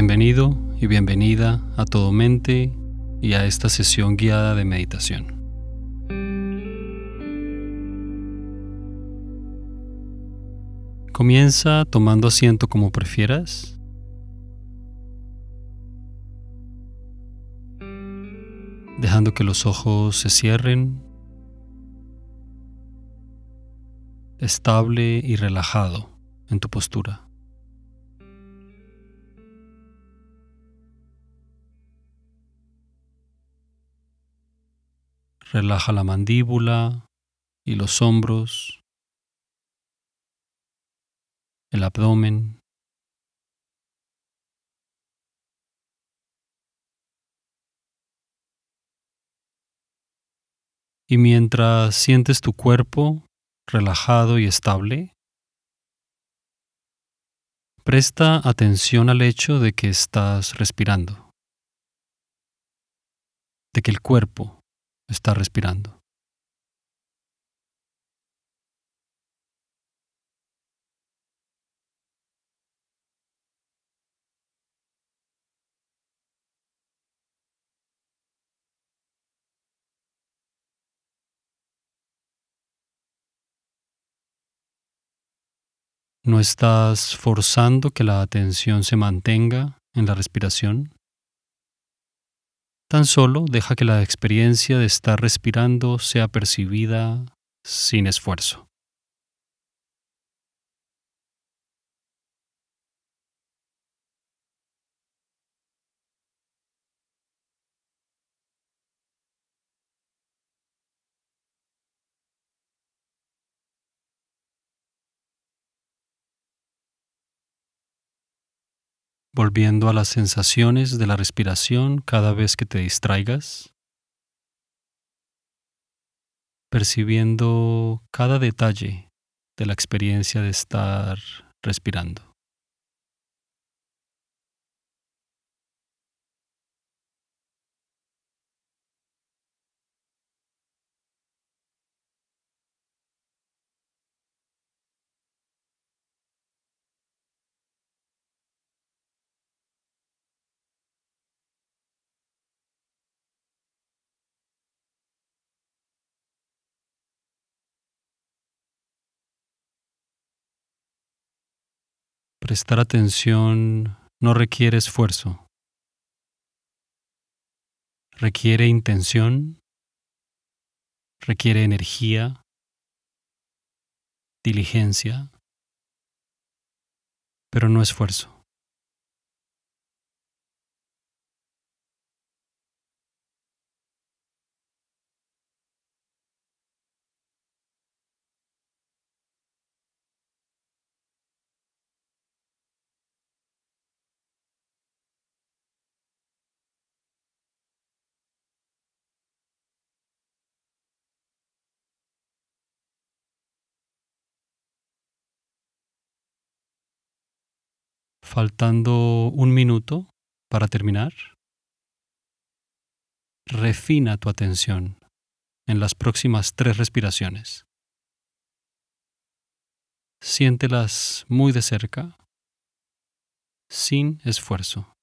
Bienvenido y bienvenida a Todo Mente y a esta sesión guiada de meditación. Comienza tomando asiento como prefieras. Dejando que los ojos se cierren. Estable y relajado en tu postura. Relaja la mandíbula y los hombros, el abdomen. Y mientras sientes tu cuerpo relajado y estable, presta atención al hecho de que estás respirando, de que el cuerpo está respirando. No estás forzando que la atención se mantenga en la respiración. Tan solo deja que la experiencia de estar respirando sea percibida sin esfuerzo. Volviendo a las sensaciones de la respiración cada vez que te distraigas, percibiendo cada detalle de la experiencia de estar respirando. Prestar atención no requiere esfuerzo. Requiere intención, requiere energía, diligencia, pero no esfuerzo. Faltando un minuto para terminar, refina tu atención en las próximas tres respiraciones. Siéntelas muy de cerca, sin esfuerzo.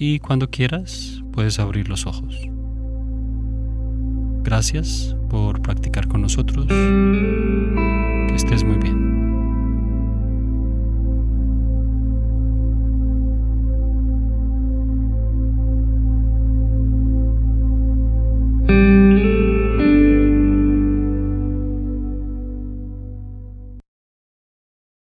Y cuando quieras puedes abrir los ojos. Gracias por practicar con nosotros.